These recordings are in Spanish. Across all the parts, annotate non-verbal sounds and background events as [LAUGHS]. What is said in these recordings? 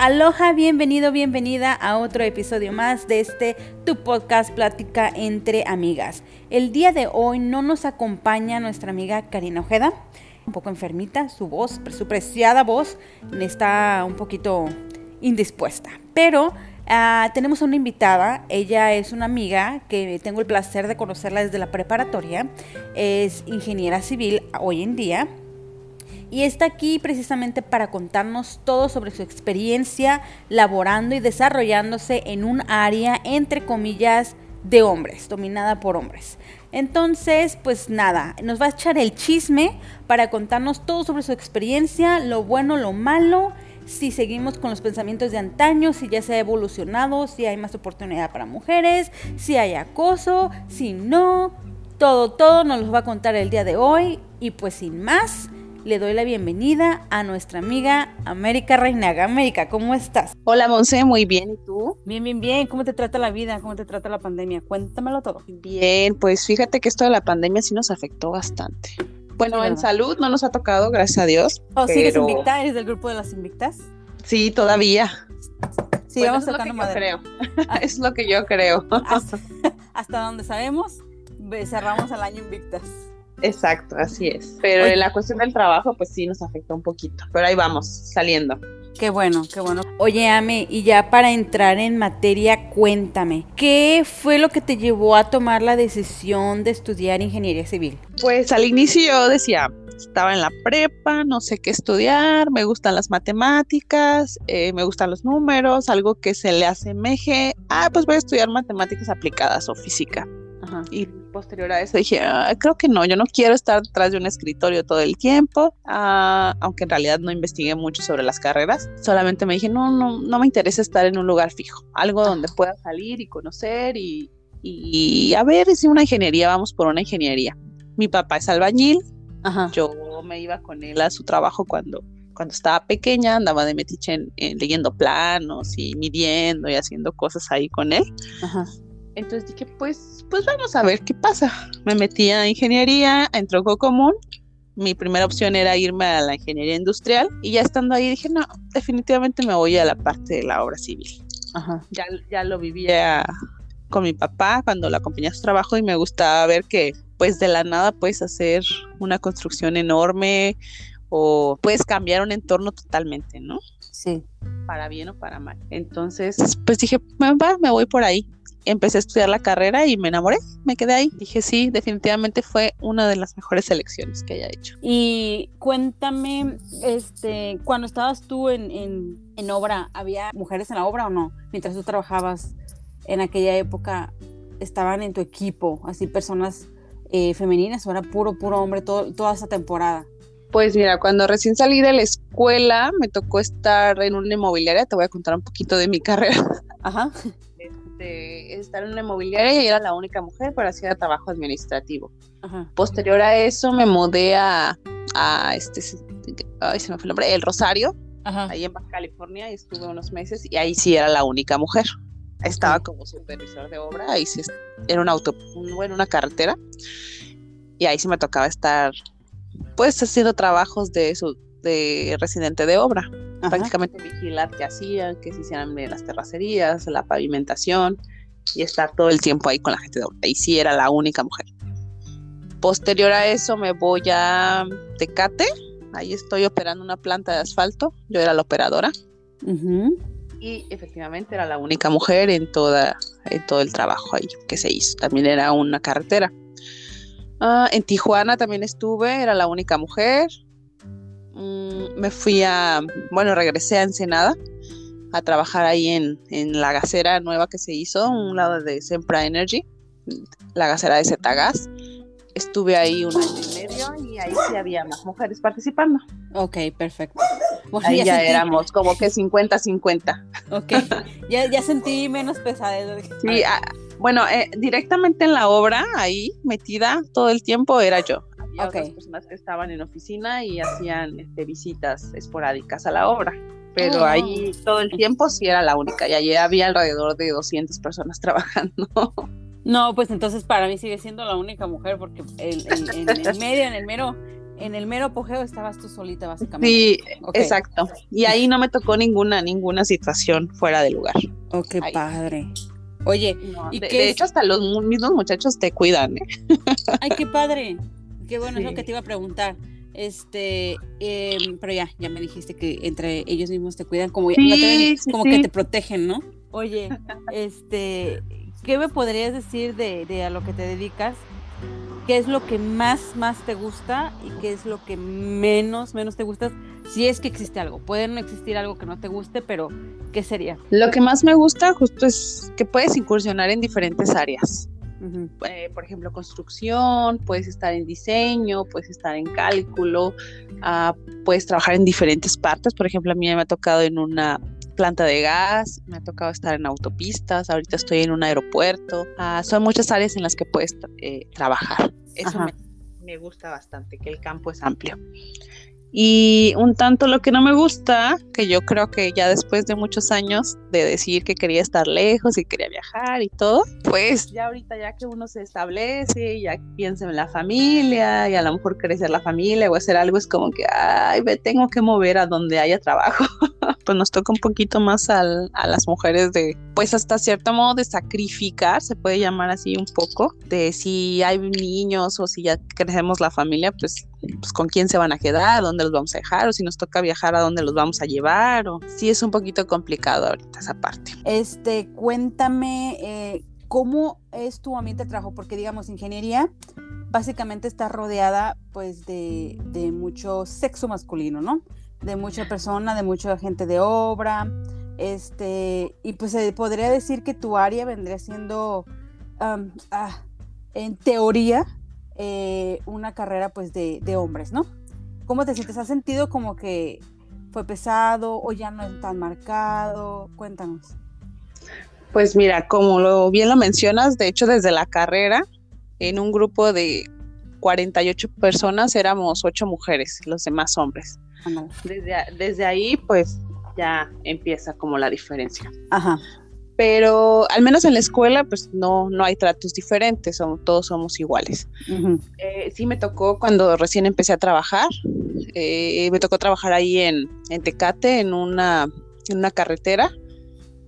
Aloha, bienvenido, bienvenida a otro episodio más de este tu podcast Plática entre Amigas. El día de hoy no nos acompaña nuestra amiga Karina Ojeda, un poco enfermita, su voz, su preciada voz está un poquito indispuesta, pero ah, tenemos una invitada, ella es una amiga que tengo el placer de conocerla desde la preparatoria, es ingeniera civil hoy en día y está aquí precisamente para contarnos todo sobre su experiencia laborando y desarrollándose en un área, entre comillas, de hombres, dominada por hombres. Entonces, pues nada, nos va a echar el chisme para contarnos todo sobre su experiencia, lo bueno, lo malo, si seguimos con los pensamientos de antaño, si ya se ha evolucionado, si hay más oportunidad para mujeres, si hay acoso, si no, todo, todo nos lo va a contar el día de hoy y pues sin más le doy la bienvenida a nuestra amiga América Reinaga. América, ¿cómo estás? Hola, Monse, muy bien. ¿Y tú? Bien, bien, bien. ¿Cómo te trata la vida? ¿Cómo te trata la pandemia? Cuéntamelo todo. Bien, pues fíjate que esto de la pandemia sí nos afectó bastante. Bueno, en salud no nos ha tocado, gracias a Dios. ¿O sigues invicta? ¿Eres del grupo de las invictas? Sí, todavía. Sí, vamos tocando madera. Creo. [LAUGHS] es lo que yo creo. hasta, hasta donde sabemos, cerramos el año invictas. Exacto, así es. Pero en la cuestión del trabajo, pues sí nos afectó un poquito. Pero ahí vamos, saliendo. Qué bueno, qué bueno. Oye, Ame, y ya para entrar en materia, cuéntame, ¿qué fue lo que te llevó a tomar la decisión de estudiar ingeniería civil? Pues al inicio yo decía, estaba en la prepa, no sé qué estudiar, me gustan las matemáticas, eh, me gustan los números, algo que se le asemeje. Ah, pues voy a estudiar matemáticas aplicadas o física. Y posterior a eso dije, ah, creo que no, yo no quiero estar detrás de un escritorio todo el tiempo, ah, aunque en realidad no investigué mucho sobre las carreras, solamente me dije, no, no, no me interesa estar en un lugar fijo, algo donde pueda salir y conocer y, y a ver si una ingeniería, vamos por una ingeniería. Mi papá es albañil, yo me iba con él a su trabajo cuando cuando estaba pequeña andaba de metiche leyendo planos y midiendo y haciendo cosas ahí con él. Ajá. Entonces dije, pues, pues vamos a ver qué pasa. Me metí a ingeniería, en tronco común. Mi primera opción era irme a la ingeniería industrial y ya estando ahí dije, no, definitivamente me voy a la parte de la obra civil. Ajá. Ya, ya lo vivía con mi papá cuando la acompañé a su trabajo y me gustaba ver que pues de la nada puedes hacer una construcción enorme o puedes cambiar un entorno totalmente, ¿no? Sí. Para bien o para mal. Entonces, pues dije, va, me voy por ahí empecé a estudiar la carrera y me enamoré, me quedé ahí. Dije, sí, definitivamente fue una de las mejores selecciones que haya hecho. Y cuéntame, este, cuando estabas tú en, en, obra, ¿había mujeres en la obra o no? Mientras tú trabajabas en aquella época, ¿estaban en tu equipo, así personas eh, femeninas o era puro, puro hombre todo, toda esa temporada? Pues mira, cuando recién salí de la escuela me tocó estar en una inmobiliaria, te voy a contar un poquito de mi [LAUGHS] carrera. Ajá estar en una inmobiliaria y era la única mujer, pero hacía trabajo administrativo. Posterior a eso me mudé a, a este, ay, se me fue el nombre, El Rosario, ahí en Baja California, y estuve unos meses y ahí sí era la única mujer. Estaba como supervisor de obra, ahí sí era un auto, bueno, una carretera, y ahí sí me tocaba estar, pues, haciendo trabajos de, su, de residente de obra prácticamente vigilar qué hacían, que se hicieran bien las terracerías, la pavimentación y estar todo el tiempo ahí con la gente de obra. Y sí era la única mujer. Posterior a eso me voy a Tecate, ahí estoy operando una planta de asfalto, yo era la operadora. Y efectivamente era la única mujer en, toda, en todo el trabajo ahí que se hizo. También era una carretera. Ah, en Tijuana también estuve, era la única mujer. Mm, me fui a, bueno, regresé a Ensenada a trabajar ahí en, en la gasera nueva que se hizo, un lado de Sempra Energy, la gasera de Zetagas. Estuve ahí un año y medio y ahí sí había más mujeres participando. Ok, perfecto. ahí ya, éramos como que 50-50. Ok, ya, ya sentí menos pesadez. Sí, ah, bueno, eh, directamente en la obra, ahí metida todo el tiempo era yo otras personas que estaban en oficina y hacían este, visitas esporádicas a la obra. Pero oh. ahí todo el tiempo sí era la única y allí había alrededor de 200 personas [LAUGHS] trabajando. No, pues entonces para mí sigue siendo la única mujer porque en, el [LAUGHS] medio, en el mero, en el mero apogeo estabas tú solita, básicamente. Sí, exacto. Y ahí no me tocó ninguna, ninguna situación fuera de lugar. Oh, qué padre. Oye, ¿y de, de, hecho hasta los mismos muchachos te cuidan, ¿eh? [LAUGHS] Ay, qué padre. Qué bueno, es lo que te iba a preguntar. Este, em, pero ya, ya me dijiste que entre ellos mismos te cuidan, como, como que te protegen, ¿no? Oye, este, ¿qué me podrías decir de, de, a lo que te dedicas? ¿Qué es lo que más, más te gusta y qué es lo que menos, menos te gusta? Si es que existe algo. Puede no existir algo que no te guste, pero ¿qué sería? Lo que más me gusta justo es que puedes incursionar en diferentes áreas. Eh, por ejemplo, construcción, puedes estar en diseño, puedes estar en cálculo, uh, puedes trabajar en diferentes partes. Por ejemplo, a mí me ha tocado en una planta de gas, me ha tocado estar en autopistas, ahorita estoy en un aeropuerto. Uh, son muchas áreas en las que puedes eh, trabajar. Eso me, me gusta bastante, que el campo es amplio. Y un tanto lo que no me gusta, que yo creo que ya después de muchos años de decir que quería estar lejos y quería viajar y todo, pues ya ahorita ya que uno se establece, ya piensa en la familia y a lo mejor crecer la familia o hacer algo, es como que, ay, me tengo que mover a donde haya trabajo. [LAUGHS] pues nos toca un poquito más al, a las mujeres de, pues hasta cierto modo de sacrificar, se puede llamar así un poco, de si hay niños o si ya crecemos la familia, pues pues con quién se van a quedar, dónde los vamos a dejar, o si nos toca viajar a dónde los vamos a llevar, o sí es un poquito complicado ahorita esa parte. Este, cuéntame eh, cómo es tu ambiente de trabajo, porque digamos, ingeniería básicamente está rodeada pues de, mucho sexo masculino, ¿no? De mucha persona, de mucha gente de obra, este, y pues podría decir que tu área vendría siendo, ah, en teoría, eh, una carrera pues de, de, hombres, ¿no? ¿Cómo te sientes? ¿Has sentido como que fue pesado o ya no es tan marcado? Cuéntanos. Pues mira, como lo, bien lo mencionas, de hecho desde la carrera, en un grupo de 48 personas éramos 8 mujeres, los demás hombres. Desde, desde ahí pues ya empieza como la diferencia. Ajá pero al menos en la escuela pues no, no hay tratos diferentes, todos somos iguales. Eh, sí me tocó cuando recién empecé a trabajar, eh, me tocó trabajar ahí en, en Tecate, en una, en una carretera,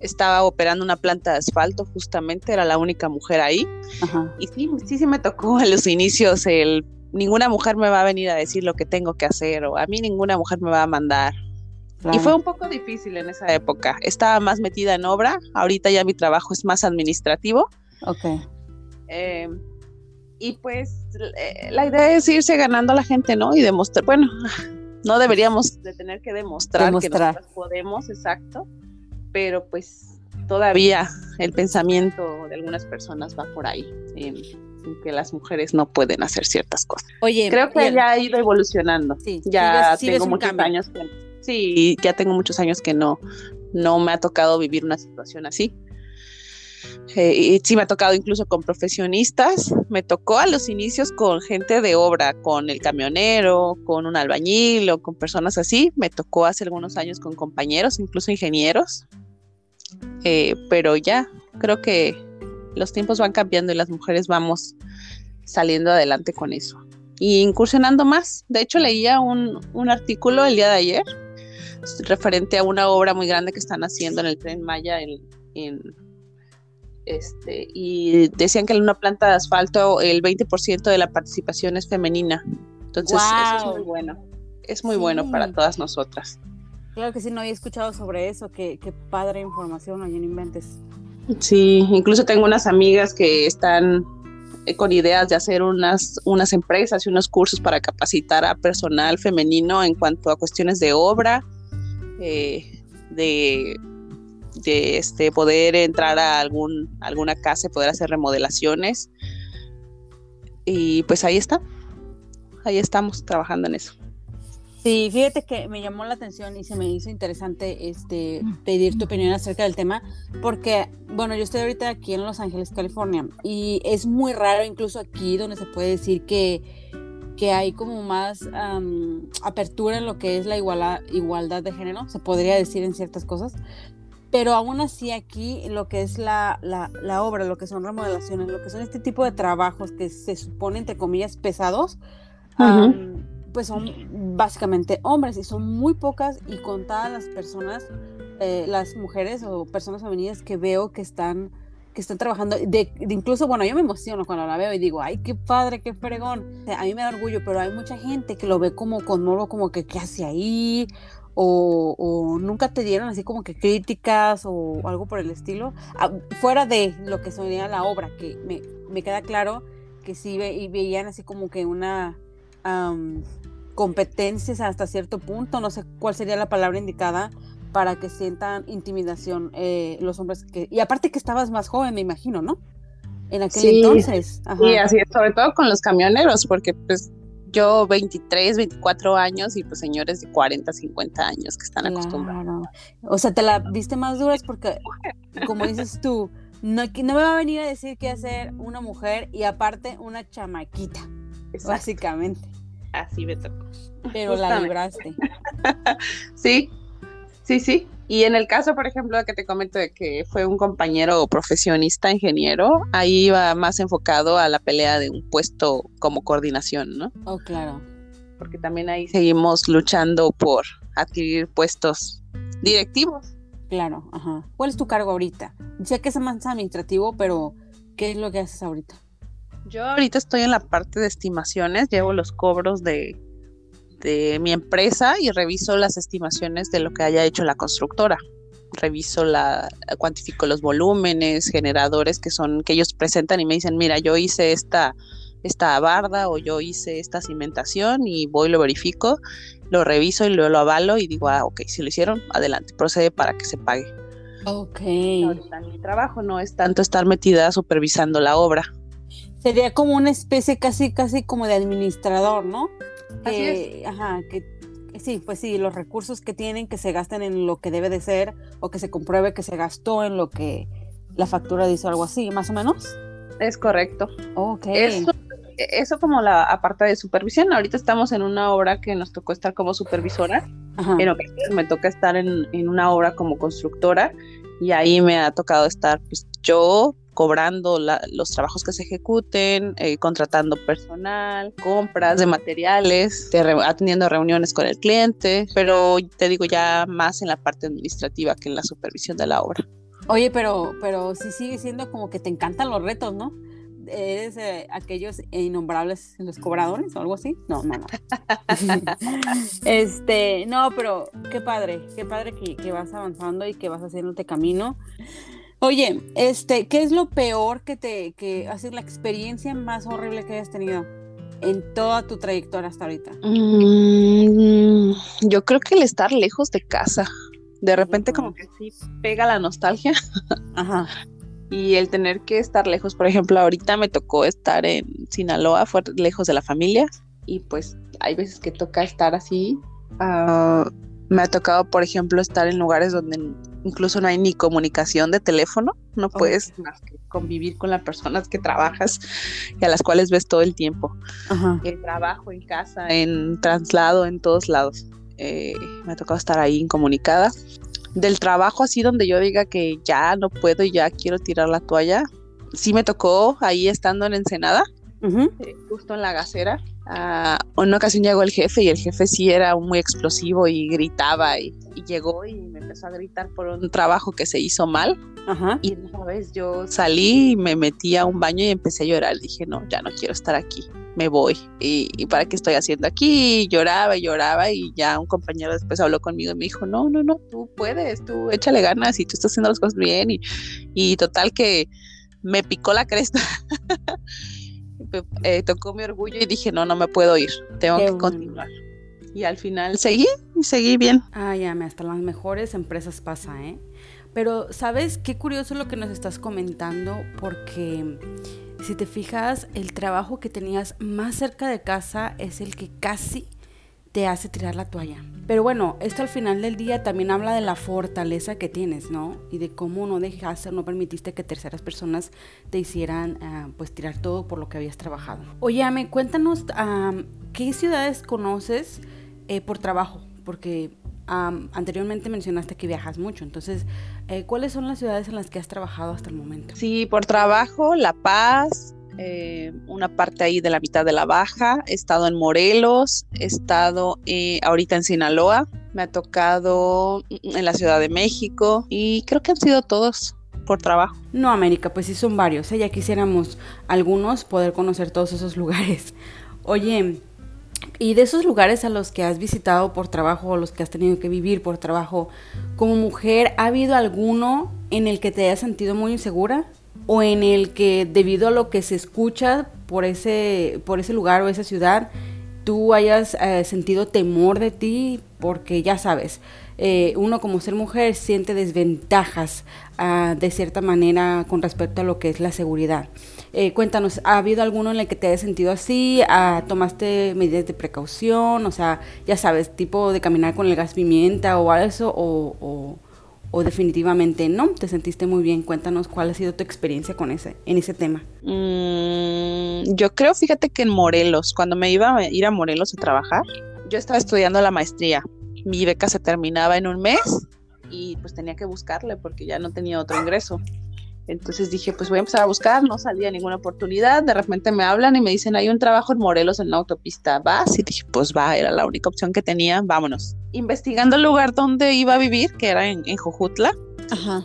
estaba operando una planta de asfalto justamente, era la única mujer ahí, y sí, sí, sí me tocó en los inicios el ninguna mujer me va a venir a decir lo que tengo que hacer o a mí ninguna mujer me va a mandar y fue un poco difícil en esa época. Estaba más metida en obra, ahorita ya mi trabajo es más administrativo. Ok. Eh, y pues eh, la idea es irse ganando a la gente, ¿no? Y demostrar, bueno, no deberíamos de tener que demostrar, que nosotros podemos, exacto, pero pues todavía el pensamiento de algunas personas va por ahí, en, que las mujeres no pueden hacer ciertas cosas. Oye, creo que ya ha ido evolucionando. Sí, ya tengo muchos años que Sí, ya tengo muchos años que no, no me ha tocado vivir una situación así. Eh, y sí me ha tocado incluso con profesionistas, me tocó a los inicios con gente de obra, con el camionero, con un albañil o con personas así, me tocó hace algunos años con compañeros, incluso ingenieros, eh, pero ya creo que los tiempos van cambiando y las mujeres vamos saliendo adelante con eso. Y incursionando más, de hecho leía un, un artículo el día de ayer referente a una obra muy grande que están haciendo en el tren Maya en, este y decían que en una planta de asfalto el 20% de la participación es femenina. Entonces, eso es muy bueno. Es muy bueno para todas nosotras. Claro que sí, no había escuchado sobre eso. Qué, qué padre información, oye, no inventes. Sí, incluso tengo unas amigas que están eh, con ideas de hacer unas, unas empresas y unos cursos para capacitar a personal femenino en cuanto a cuestiones de obra, eh, de, de este, poder entrar a algún, alguna casa y poder hacer remodelaciones. Y pues ahí está, ahí estamos trabajando en eso. Sí, fíjate que me llamó la atención y se me hizo interesante este pedir tu opinión acerca del tema, porque, bueno, yo estoy ahorita aquí en Los Ángeles, California, y es muy raro, incluso aquí, donde se puede decir que que hay como más apertura en lo que es la igualdad de género, se podría decir en ciertas cosas, pero aún así aquí lo que es la, la, obra, lo que son remodelaciones, lo que son este tipo de trabajos que se supone, entre comillas, pesados, pues son básicamente hombres y son muy pocas y contadas las personas, eh, las mujeres o personas femeninas que veo que están que están trabajando, de, incluso, bueno, yo me emociono cuando la veo y digo, ay, qué padre, qué fregón. a mí me da orgullo, pero hay mucha gente que lo ve como con modo como que, ¿qué hace ahí? O, o, nunca te dieron así como que críticas o algo por el estilo, ah, fuera de lo que sonía la obra, que me, me queda claro que sí ve, y veían así como que una competencias hasta cierto punto, no sé cuál sería la palabra indicada, para que sientan intimidación eh, los hombres que y aparte que estabas más joven me imagino no en aquel entonces sí así es sobre todo con los camioneros porque pues yo 23 24 años y pues señores de 40 50 años que están acostumbrados. O sea te la viste más dura porque como dices tú no, no me va a venir a decir qué hacer una mujer y aparte una chamaquita básicamente. Así me tocó. Pero la libraste. [LAUGHS] Sí Sí, sí. Y en el caso, por ejemplo, que te comento de que fue un compañero profesionista ingeniero, ahí iba más enfocado a la pelea de un puesto como coordinación, ¿no? Oh, claro. Porque también ahí seguimos luchando por adquirir puestos directivos. Claro, ajá. ¿Cuál es tu cargo ahorita? Sé que es más administrativo, pero ¿qué es lo que haces ahorita? Yo ahorita estoy en la parte de estimaciones, llevo los cobros de de mi empresa y reviso las estimaciones de lo que haya hecho la constructora. Reviso la, cuantifico los volúmenes, generadores que son, que ellos presentan y me dicen, mira, yo hice esta, esta barda o yo hice esta cimentación y voy, lo verifico, lo reviso y luego lo avalo y digo, ah, ok, si lo hicieron, adelante, procede para que se pague. Ok. mi trabajo no es tanto estar metida supervisando la obra. Sería como una especie casi, casi como de administrador, ¿no? Así es. Ajá, que sí, pues sí, los recursos que tienen que se gasten en lo que debe de ser o que se compruebe que se gastó en lo que la factura dice algo así, más o menos. Es correcto. Ok. Eso, eso como la aparte de supervisión. Ahorita estamos en una obra que nos tocó estar como supervisora. Ajá. En me toca estar en, en una obra como constructora y ahí me ha tocado estar pues yo cobrando los trabajos que se ejecuten, eh, contratando personal, compras de materiales, atendiendo reuniones con el cliente, pero te digo ya más en la parte administrativa que en la supervisión de la obra. Oye, pero, pero sí sigue siendo como que te encantan los retos, ¿no? ¿Eres eh, aquellos innombrables los cobradores o algo así? No, no, no. [LAUGHS] este, no, pero qué padre, qué padre que, que vas avanzando y que vas haciéndote camino. Oye, este, ¿qué es lo peor que te, que hace la experiencia más horrible que hayas tenido en toda tu trayectoria hasta ahorita? Mm, yo creo que el estar lejos de casa. De repente como que sí pega la nostalgia. Ajá. [LAUGHS] y el tener que estar lejos, por ejemplo, ahorita me tocó estar en Sinaloa, fue lejos de la familia, y pues hay veces que toca estar así. Uh, me ha tocado, por ejemplo, estar en lugares donde incluso no hay ni comunicación de teléfono, no puedes más que convivir con las personas que trabajas y a las cuales ves todo el tiempo. En trabajo, en casa, en traslado, en todos lados. Eh, me ha tocado estar ahí incomunicada. Del trabajo así donde yo diga que ya no puedo y ya quiero tirar la toalla. Sí me tocó ahí estando en Ensenada, eh, justo en la gasera Uh, una ocasión llegó el jefe y el jefe sí era muy explosivo y gritaba y, llegó y me empezó a gritar por un trabajo que se hizo mal. Y una vez yo salí y me metí a un baño y empecé a llorar. Dije, no, ya no quiero estar aquí, me voy. ¿Y, para qué estoy haciendo aquí? Y lloraba y lloraba y ya un compañero después habló conmigo y me dijo, no, no, no, tú puedes, tú échale ganas y tú estás haciendo las cosas bien. Y, y total que me picó la cresta. [LAUGHS] eh, tocó mi orgullo y dije, no, no me puedo ir, tengo que continuar. Y al final seguí y seguí bien. Ah, ya, hasta las mejores empresas pasa, ¿eh? Pero, ¿sabes qué curioso lo que nos estás comentando? Porque si te fijas, el trabajo que tenías más cerca de casa es el que casi te hace tirar la toalla. Pero bueno, esto al final del día también habla de la fortaleza que tienes, ¿no? Y de cómo no dejaste, no permitiste que terceras personas te hicieran, ah, pues, tirar todo por lo que habías trabajado. Oye, Ame, cuéntanos, ¿qué ciudades conoces eh, por trabajo? Porque anteriormente mencionaste que viajas mucho, entonces, eh, ¿cuáles son las ciudades en las que has trabajado hasta el momento? Sí, por trabajo, La Paz, eh, una parte ahí de la mitad de la baja, he estado en Morelos, he estado eh, ahorita en Sinaloa, me ha tocado en la Ciudad de México y creo que han sido todos por trabajo. No, América, pues sí son varios, ¿eh? ya quisiéramos algunos poder conocer todos esos lugares. [LAUGHS] Oye, y de esos lugares a los que has visitado por trabajo o los que has tenido que vivir por trabajo, como mujer, ¿ha habido alguno en el que te hayas sentido muy insegura? ¿O en el que debido a lo que se escucha por ese, por ese lugar o esa ciudad, tú hayas eh, sentido temor de ti? Porque ya sabes, eh, uno como ser mujer siente desventajas ah, de cierta manera con respecto a lo que es la seguridad. Eh, cuéntanos, ¿ha habido alguno en el que te hayas sentido así? Ah, ¿Tomaste medidas de precaución? O sea, ya sabes, tipo de caminar con el gas pimienta o eso, o, o, definitivamente no, te sentiste muy bien. Cuéntanos cuál ha sido tu experiencia con ese, en ese tema. Mm, yo creo, fíjate que en Morelos, cuando me iba a ir a Morelos a trabajar, yo estaba estudiando la maestría mi beca se terminaba en un mes y pues tenía que buscarle porque ya no tenía otro ingreso. Entonces dije, pues voy a empezar a buscar, no salía ninguna oportunidad, de repente me hablan y me dicen, hay un trabajo en Morelos en la autopista, ¿vas? Y dije, pues va, era la única opción que tenía, vámonos. Investigando el lugar donde iba a vivir, que era en, en Jojutla, Ajá.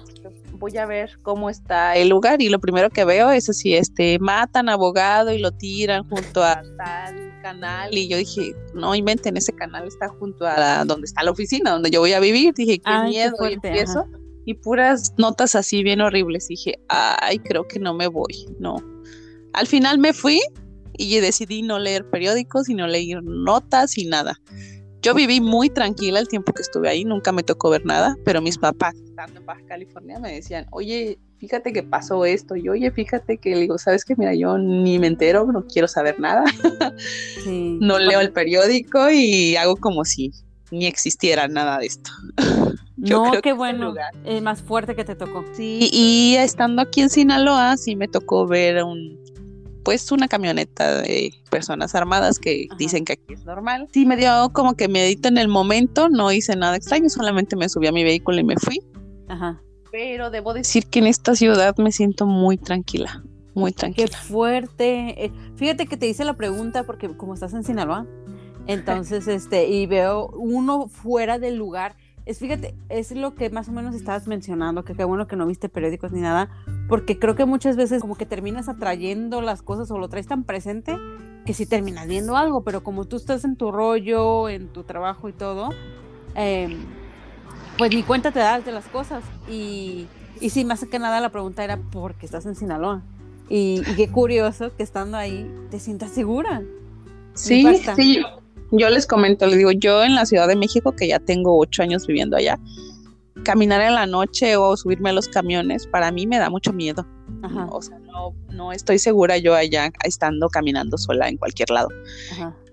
voy a ver cómo está el lugar. Y lo primero que veo es así, este, matan abogado y lo tiran junto a tal canal. Y yo dije, no inventen, ese canal está junto a donde está la oficina, donde yo voy a vivir, dije, qué miedo y empiezo y puras notas así bien horribles, dije, ay, creo que no me voy, no. Al final me fui y decidí no leer periódicos y no leer notas y nada. Yo viví muy tranquila el tiempo que estuve ahí, nunca me tocó ver nada, pero mis papás, estando en Baja California, me decían, oye, fíjate que pasó esto, y oye, fíjate que le digo, ¿sabes qué? Mira, yo ni me entero, no quiero saber nada, no leo el periódico y hago como si ni existiera nada de esto. [LAUGHS] no, qué bueno, es más fuerte que te tocó. Sí, y estando aquí en Sinaloa, sí me tocó ver un pues una camioneta de personas armadas que dicen que aquí es normal. Sí, me dio como que medito en el momento, no hice nada extraño, solamente me subí a mi vehículo y me fui. Ajá. Pero debo decir que en esta ciudad me siento muy tranquila, muy tranquila. Qué fuerte. Eh, fíjate que te hice la pregunta porque como estás en Sinaloa, entonces este y veo uno fuera del lugar es, fíjate, es lo que más o menos estabas mencionando, que qué bueno que no viste periódicos ni nada, porque creo que muchas veces como que terminas atrayendo las cosas o lo traes tan presente que sí terminas viendo algo, pero como tú estás en tu rollo, en tu trabajo y todo, em, pues ni cuenta te das de las cosas. Y, y sí, más que nada la pregunta era, ¿por qué estás en Sinaloa? Y, y qué curioso que estando ahí te sientas segura. Sí, sí, yo les comento, les digo, yo en la Ciudad de México, que ya tengo ocho años viviendo allá, caminar en la noche o subirme a los camiones, para mí me da mucho miedo. O sea, no, no, estoy segura yo allá estando caminando sola en cualquier lado.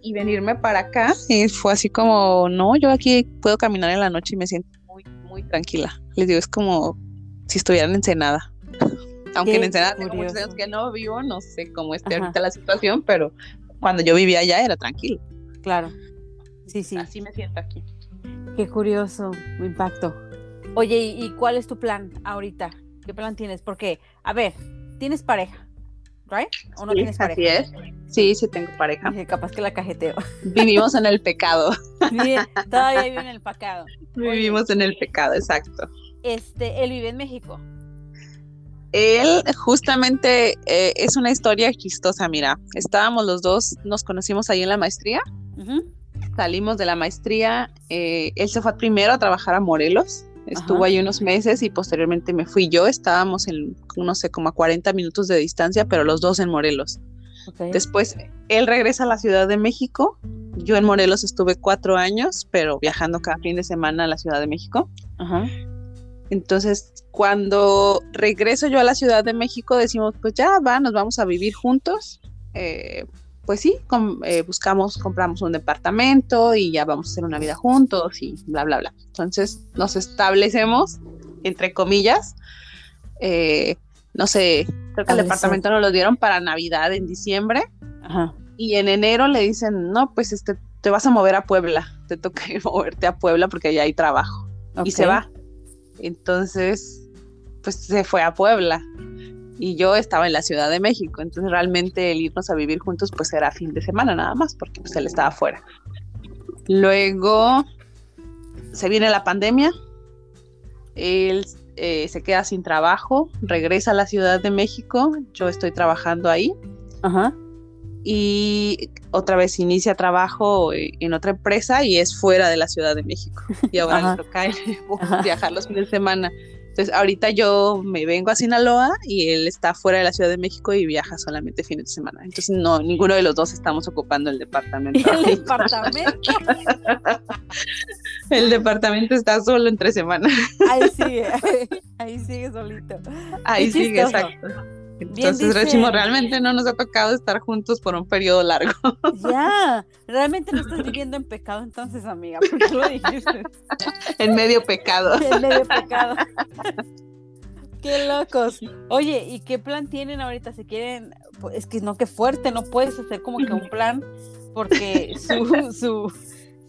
Y venirme para acá y fue así como, no, yo aquí puedo caminar en la noche y me siento muy, muy tranquila. Les digo, es como si estuviera en Ensenada. [LAUGHS] Aunque en Ensenada tengo muchos años que no vivo, no sé cómo esté ahorita la situación, pero cuando yo vivía allá era tranquilo. Claro. Sí, sí. Así me siento aquí. Qué curioso, impacto. Oye, ¿y cuál es tu plan ahorita? ¿Qué plan tienes? Porque, a ver, tienes pareja, ¿right? ¿O no tienes pareja? Así es. Sí, sí tengo pareja. capaz que la cajeteo. Vivimos en el pecado. todavía vive en el pecado. Vivimos en el pecado, exacto. Este, él vive en México. Él justamente eh, es una historia chistosa, mira, estábamos los dos, nos conocimos ahí en la maestría, salimos de la maestría, eh, él se fue primero a trabajar a Morelos, estuvo ahí unos meses y posteriormente me fui yo, estábamos en, no sé, como a 40 minutos de distancia, pero los dos en Morelos. Después él regresa a la Ciudad de México, yo en Morelos estuve cuatro años, pero viajando cada fin de semana a la Ciudad de México. Ajá. Entonces, cuando regreso yo a la Ciudad de México, decimos, pues ya va, nos vamos a vivir juntos. Eh, pues sí, eh, buscamos, compramos un departamento y ya vamos a hacer una vida juntos y bla, bla, bla. Entonces nos establecemos, entre comillas, eh, no sé, creo que el departamento nos lo dieron para Navidad en diciembre. Y en enero le dicen, no, pues este, te vas a mover a Puebla, te toca ir [LAUGHS] moverte a Puebla porque allá hay trabajo. Y se va. Entonces, pues se fue a Puebla. Y yo estaba en la Ciudad de México, entonces realmente el irnos a vivir juntos pues era fin de semana nada más, porque pues él estaba afuera. Luego se viene la pandemia, él eh, se queda sin trabajo, regresa a la Ciudad de México, yo estoy trabajando ahí. Ajá. Y otra vez inicia trabajo en otra empresa y es fuera de la Ciudad de México. Y ahora le toca [LAUGHS] viajar los fines de semana. Entonces, ahorita yo me vengo a Sinaloa y él está fuera de la Ciudad de México y viaja solamente fines de semana. Entonces, no, ninguno de los dos estamos ocupando el departamento. [LAUGHS] ¿El departamento? el departamento está solo entre semanas. Ahí sigue, [LAUGHS] ahí sigue solito. Ahí sigue, exacto. Entonces decimos, realmente no nos ha tocado estar juntos por un periodo largo. [LAUGHS] Ya, realmente no estás viviendo en pecado entonces, amiga, porque lo dijiste. [LAUGHS] En medio pecado. [LAUGHS] En medio pecado. Qué locos. Oye, ¿y qué plan tienen ahorita? ¿Se quieren? Es que no, qué fuerte, no puedes hacer como que un plan porque su, su,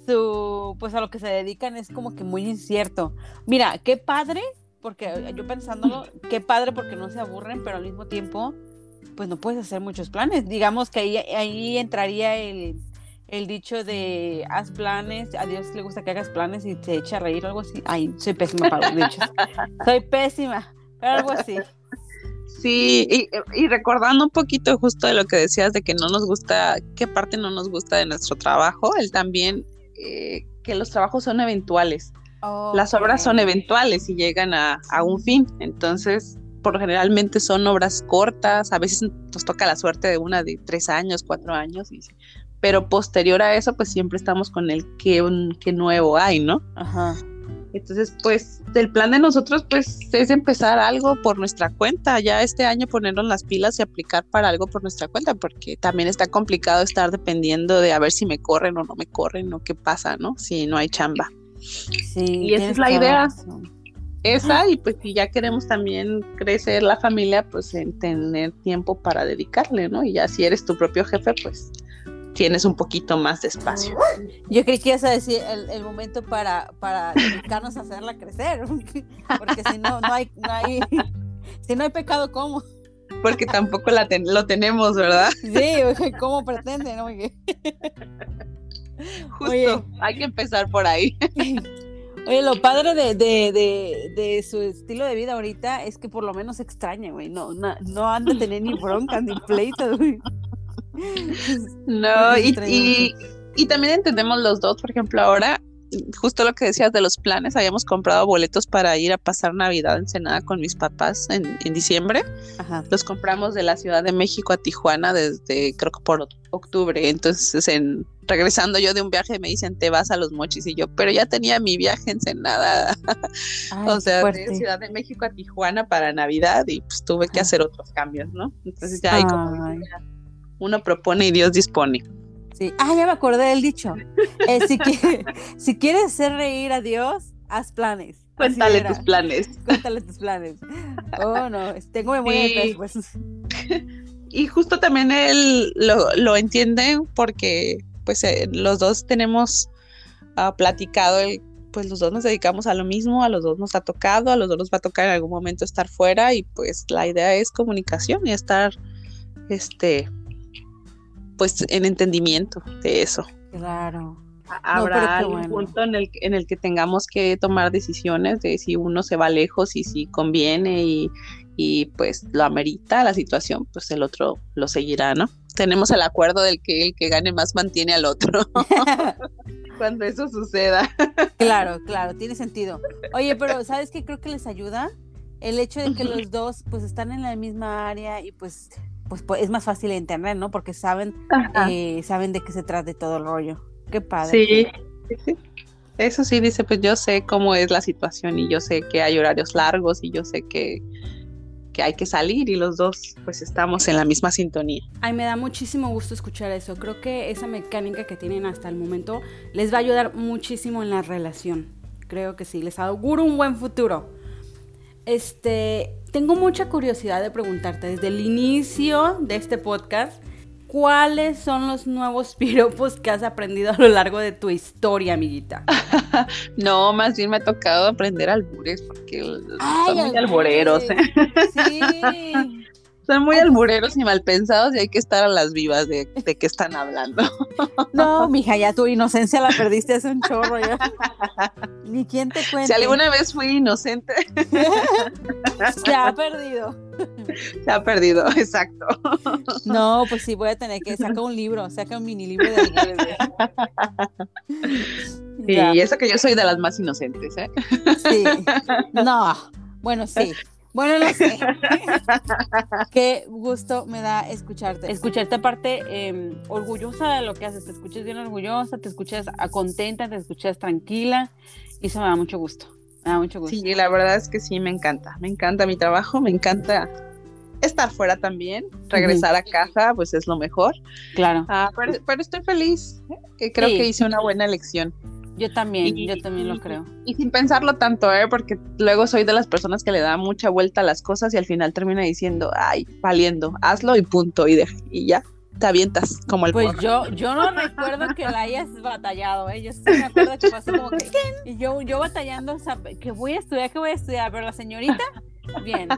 su, pues a lo que se dedican es como que muy incierto. Mira, qué padre porque eh, yo pensándolo, qué padre porque no se aburren, pero al mismo tiempo, pues no puedes hacer muchos planes. Digamos que ahí, ahí entraría el, dicho de haz planes, a Dios le gusta que hagas planes y te echa a reír o algo así. Ay, soy pésima para los dichos. soy pésima, pero algo así. Sí, y, recordando un poquito justo de lo que decías de que no nos gusta, qué parte no nos gusta de nuestro trabajo, él también, eh, que los trabajos son eventuales. Las obras son eventuales y llegan a, un fin, entonces por generalmente son obras cortas, a veces nos toca la suerte de una de tres años, cuatro años, pero posterior a eso pues siempre estamos con el qué, qué nuevo hay, ¿no? Ajá. Entonces, pues, el plan de nosotros, pues, es empezar algo por nuestra cuenta, ya este año ponernos las pilas y aplicar para algo por nuestra cuenta, porque también está complicado estar dependiendo de a ver si me corren o no me corren o qué pasa, ¿no? Si no hay chamba. Sí, y esa es la idea. Esa, y pues si ya queremos también crecer la familia, pues en tener tiempo para dedicarle, ¿no? Y ya si eres tu propio jefe, pues tienes un poquito más de espacio. Yo creí que ibas a decir el, momento para, para dedicarnos a hacerla crecer, [LAUGHS] porque si no, no hay, no hay, [LAUGHS] si no hay pecado, ¿cómo? Porque tampoco la lo tenemos, ¿verdad? Sí, ¿cómo pretende, no? [LAUGHS] [LAUGHS] Justo, hay que empezar por ahí. [LAUGHS] [LAUGHS] Oye, lo padre de, de, de, su estilo de vida ahorita es que por lo menos extraña, güey. No, no, no anda a tener ni broncas ni pleitos, güey. No, y, y, y, también entendemos los dos, por ejemplo, ahora justo lo que decías de los planes, habíamos comprado boletos para ir a pasar Navidad en Senada con mis papás en, en diciembre. Los compramos de la Ciudad de México a Tijuana desde creo que por octubre. Entonces, en, regresando yo de un viaje me dicen, te vas a los mochis. Y yo, pero ya tenía mi viaje en Senada. [LAUGHS] o sea, de Ciudad de México a Tijuana para Navidad y pues tuve que hacer otros cambios, ¿no? Entonces ya hay como uno propone y Dios dispone. Sí. Ah, ya me acordé del dicho. Eh, si, [LAUGHS] quieres hacer reír a Dios, haz planes. Cuéntale tus planes. [LAUGHS] Cuéntale tus planes. Oh, no, tengo memoria de pez, pues. Y justo también él lo, lo entiende porque pues eh, los dos tenemos uh, platicado el pues los dos nos dedicamos a lo mismo, a los dos nos ha tocado, a los dos nos va a tocar en algún momento estar fuera y pues la idea es comunicación y estar este pues en entendimiento de eso. Claro. Habrá algún punto en el, en el que tengamos que tomar decisiones de si uno se va lejos y si conviene y, y pues lo amerita la situación, pues el otro lo seguirá, ¿no? Tenemos el acuerdo del que el que gane más mantiene al otro. [LAUGHS] [LAUGHS] Cuando eso suceda. claro, claro, tiene sentido. Oye, pero ¿sabes qué creo que les ayuda? El hecho de que los dos pues están en la misma área y pues pues, pues, es más fácil de entender, ¿no? Porque saben, eh, saben de qué se trata todo el rollo. Qué padre. Sí, Eso sí, dice, pues yo sé cómo es la situación y yo sé que hay horarios largos y yo sé que, que hay que salir y los dos pues estamos en la misma sintonía. Ay, me da muchísimo gusto escuchar eso. Creo que esa mecánica que tienen hasta el momento les va a ayudar muchísimo en la relación. Creo que sí, les auguro un buen futuro. Este, tengo mucha curiosidad de preguntarte desde el inicio de este podcast, ¿cuáles son los nuevos [LAUGHS] piropos que has aprendido a lo largo de tu historia, amiguita? [LAUGHS] no, más bien me ha tocado aprender albures porque son muy alboreros. ¿eh? Sí. Son muy albureros [LAUGHS] y mal pensados y hay que estar a las vivas de, de qué están hablando. No, mija, ya tu inocencia la perdiste hace un chorro ya. Ni quién te cuenta. Si alguna vez fui inocente. Se ha perdido. Se ha perdido, [LAUGHS] exacto. No, pues sí, voy a tener que sacar un libro, saca un mini libro de Y eso que yo soy de las más inocentes, ¿eh? Sí. No, bueno, sí. Bueno, no sé. Qué gusto me da escucharte. Escucharte aparte em, orgullosa de lo que haces. Te escuchas bien orgullosa, te escuchas contenta, te escuchas tranquila. Y eso me da mucho gusto. Mucho gusto. Sí, la verdad es que sí, me encanta. Me encanta mi trabajo, me encanta estar fuera también. Regresar a casa, pues es lo mejor. Claro. Ah, pero, estoy feliz. ¿eh? Creo que hice una buena elección. Yo también, yo también lo creo. Y sin pensarlo tanto, ¿eh? Porque luego soy de las personas que le da mucha vuelta a las cosas y al final termina diciendo, ay, valiendo, hazlo y punto, y, de, y ya, te avientas como el Pues yo, yo no recuerdo que la hayas batallado, ¿eh? Yo sí me acuerdo que pasó como que, y yo, yo batallando, o sea, que voy a estudiar, que voy a estudiar, pero la señorita, bien.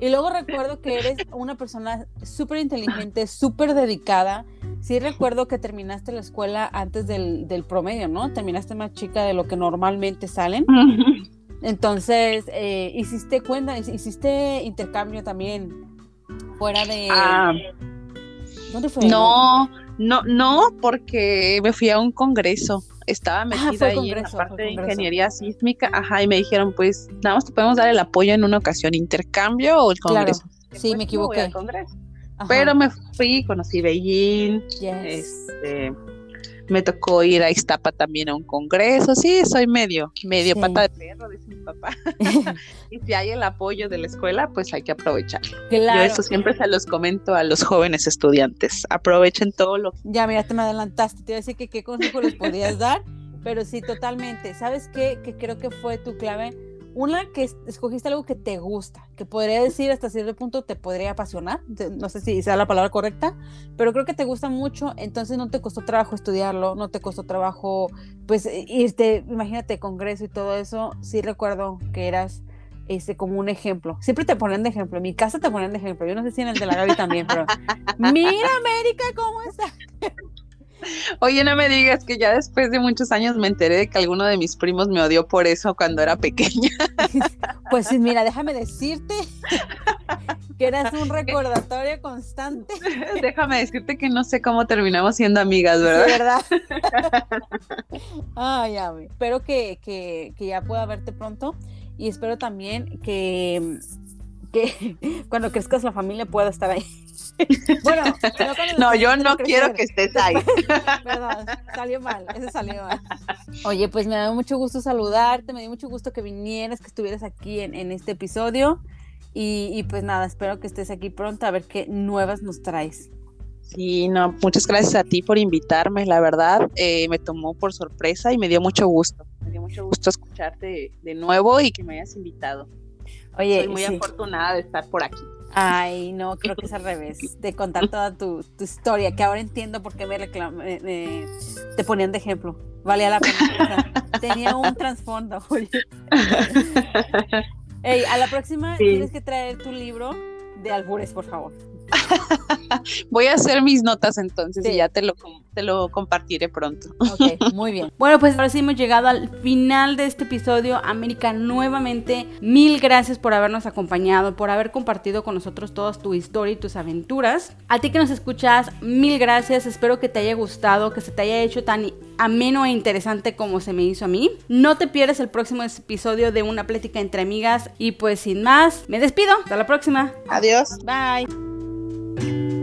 Y luego recuerdo que eres una persona súper inteligente, súper dedicada, sí recuerdo que terminaste la escuela antes del, del, promedio, ¿no? Terminaste más chica de lo que normalmente salen. Entonces, eh, hiciste cuenta, hiciste intercambio también fuera de... Ah, ¿Dónde fue? No, no, no, porque me fui a un congreso. Estaba ah, metida ahí en la parte de ingeniería sísmica, ajá, y me dijeron, pues, nada más te podemos dar el apoyo en una ocasión, intercambio o el congreso. Sí, me equivoqué. Pero me fui, conocí Beijing, este, me tocó ir a Iztapa también a un congreso, sí, soy medio, medio pata de perro, dice mi papá. [LAUGHS] [LAUGHS] y si hay el apoyo de la escuela, pues hay que aprovechar. Yo eso siempre se los comento a los jóvenes estudiantes, aprovechen todo lo que... Ya, mira, te me adelantaste, te iba a decir que qué consejo les podías dar, pero sí, totalmente. ¿Sabes qué? Que creo que fue tu clave una, que escogiste algo que te gusta, que podría decir hasta cierto punto te podría apasionar, no sé si sea la palabra correcta, pero creo que te gusta mucho, entonces no te costó trabajo estudiarlo, no te costó trabajo, pues irte, imagínate, congreso y todo eso, sí recuerdo que eras este, como un ejemplo. Siempre te ponen de ejemplo. En mi casa te ponen de ejemplo. Yo no sé si en el de la Gaby también, pero [LAUGHS] mira América cómo está. Oye, no me digas que ya después de muchos años me enteré de que alguno de mis primos me odió por eso cuando era pequeña. [LAUGHS] Pues mira, déjame decirte [LAUGHS] que eras un recordatorio constante. [LAUGHS] Déjame decirte que no sé cómo terminamos siendo amigas, ¿verdad? ¿verdad? Ay, ya, espero que, que, que ya pueda verte pronto y espero también que que [LAUGHS] cuando crezcas la familia pueda estar ahí. [LAUGHS] bueno, no, yo no quiero que estés ahí. [LAUGHS] Perdón, salió mal, ese salió mal. Oye, pues me da mucho gusto saludarte, me dio mucho gusto que vinieras, que estuvieras aquí en, en este episodio. Y, y, pues nada, espero que estés aquí pronto a ver qué nuevas nos traes. Sí, no, muchas gracias a ti por invitarme, la verdad, eh, me tomó por sorpresa y me dio mucho gusto. Me dio mucho gusto escucharte de nuevo y que me hayas invitado. Oye, Soy muy afortunada de estar por aquí. Ay, no, [LAUGHS] creo que es al revés, de contar toda tu, historia, que ahora entiendo por qué me, te ponían de ejemplo. Valía la pena. tenía un trasfondo. [LAUGHS] Ey, a la próxima tienes que traer tu libro de albures, por favor. [LAUGHS] Voy a hacer mis notas entonces y ya te lo, te lo compartiré pronto. Ok, [LAUGHS] muy bien. Bueno, pues ahora sí hemos llegado al final de este episodio. América, nuevamente, mil gracias por habernos acompañado, por haber compartido con nosotros toda tu historia y tus aventuras. A ti que nos escuchas, mil gracias. Espero que te haya gustado, que se te haya hecho tan ameno e interesante como se me hizo a mí. No te pierdas el próximo episodio de Una plática entre amigas. Y pues sin más, me despido. Hasta la próxima. Adiós. Bye. you